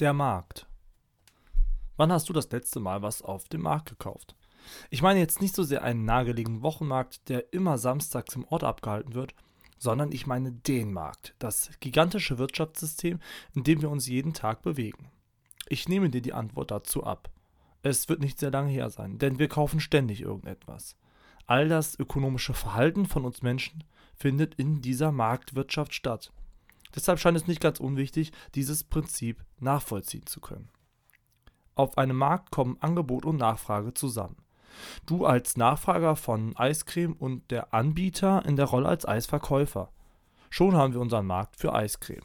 Der Markt. Wann hast du das letzte Mal was auf dem Markt gekauft? Ich meine jetzt nicht so sehr einen nahegelegenen Wochenmarkt, der immer samstags im Ort abgehalten wird, sondern ich meine den Markt, das gigantische Wirtschaftssystem, in dem wir uns jeden Tag bewegen. Ich nehme dir die Antwort dazu ab. Es wird nicht sehr lange her sein, denn wir kaufen ständig irgendetwas. All das ökonomische Verhalten von uns Menschen findet in dieser Marktwirtschaft statt. Deshalb scheint es nicht ganz unwichtig, dieses Prinzip nachvollziehen zu können. Auf einem Markt kommen Angebot und Nachfrage zusammen. Du als Nachfrager von Eiscreme und der Anbieter in der Rolle als Eisverkäufer. Schon haben wir unseren Markt für Eiscreme.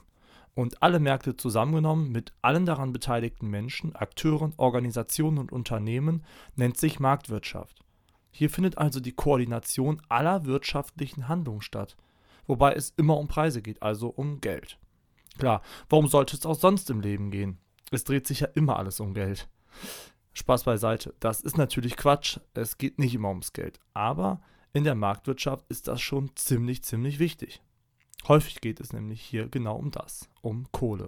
Und alle Märkte zusammengenommen mit allen daran beteiligten Menschen, Akteuren, Organisationen und Unternehmen nennt sich Marktwirtschaft. Hier findet also die Koordination aller wirtschaftlichen Handlungen statt wobei es immer um Preise geht, also um Geld. Klar, warum sollte es auch sonst im Leben gehen? Es dreht sich ja immer alles um Geld. Spaß beiseite, das ist natürlich Quatsch, es geht nicht immer ums Geld, aber in der Marktwirtschaft ist das schon ziemlich, ziemlich wichtig. Häufig geht es nämlich hier genau um das, um Kohle.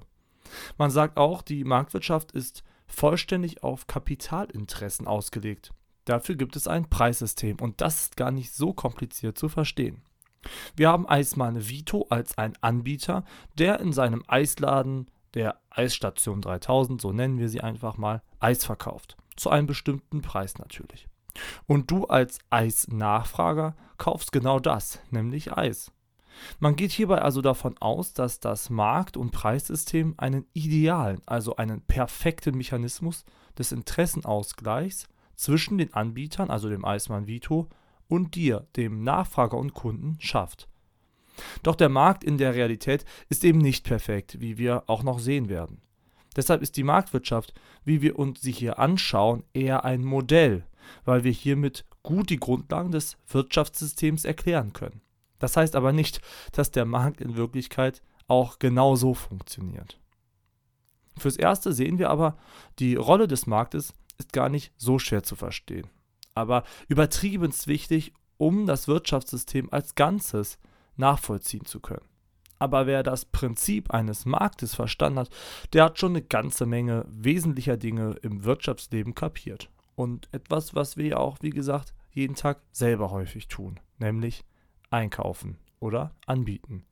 Man sagt auch, die Marktwirtschaft ist vollständig auf Kapitalinteressen ausgelegt. Dafür gibt es ein Preissystem und das ist gar nicht so kompliziert zu verstehen. Wir haben Eismann Vito als ein Anbieter, der in seinem Eisladen der Eisstation 3000, so nennen wir sie einfach mal, Eis verkauft. Zu einem bestimmten Preis natürlich. Und du als Eisnachfrager kaufst genau das, nämlich Eis. Man geht hierbei also davon aus, dass das Markt- und Preissystem einen idealen, also einen perfekten Mechanismus des Interessenausgleichs zwischen den Anbietern, also dem Eismann Vito, und dir, dem Nachfrager und Kunden, schafft. Doch der Markt in der Realität ist eben nicht perfekt, wie wir auch noch sehen werden. Deshalb ist die Marktwirtschaft, wie wir uns sie hier anschauen, eher ein Modell, weil wir hiermit gut die Grundlagen des Wirtschaftssystems erklären können. Das heißt aber nicht, dass der Markt in Wirklichkeit auch genau so funktioniert. Fürs Erste sehen wir aber, die Rolle des Marktes ist gar nicht so schwer zu verstehen aber übertrieben wichtig, um das Wirtschaftssystem als Ganzes nachvollziehen zu können. Aber wer das Prinzip eines Marktes verstanden hat, der hat schon eine ganze Menge wesentlicher Dinge im Wirtschaftsleben kapiert. Und etwas, was wir ja auch, wie gesagt, jeden Tag selber häufig tun, nämlich einkaufen oder anbieten.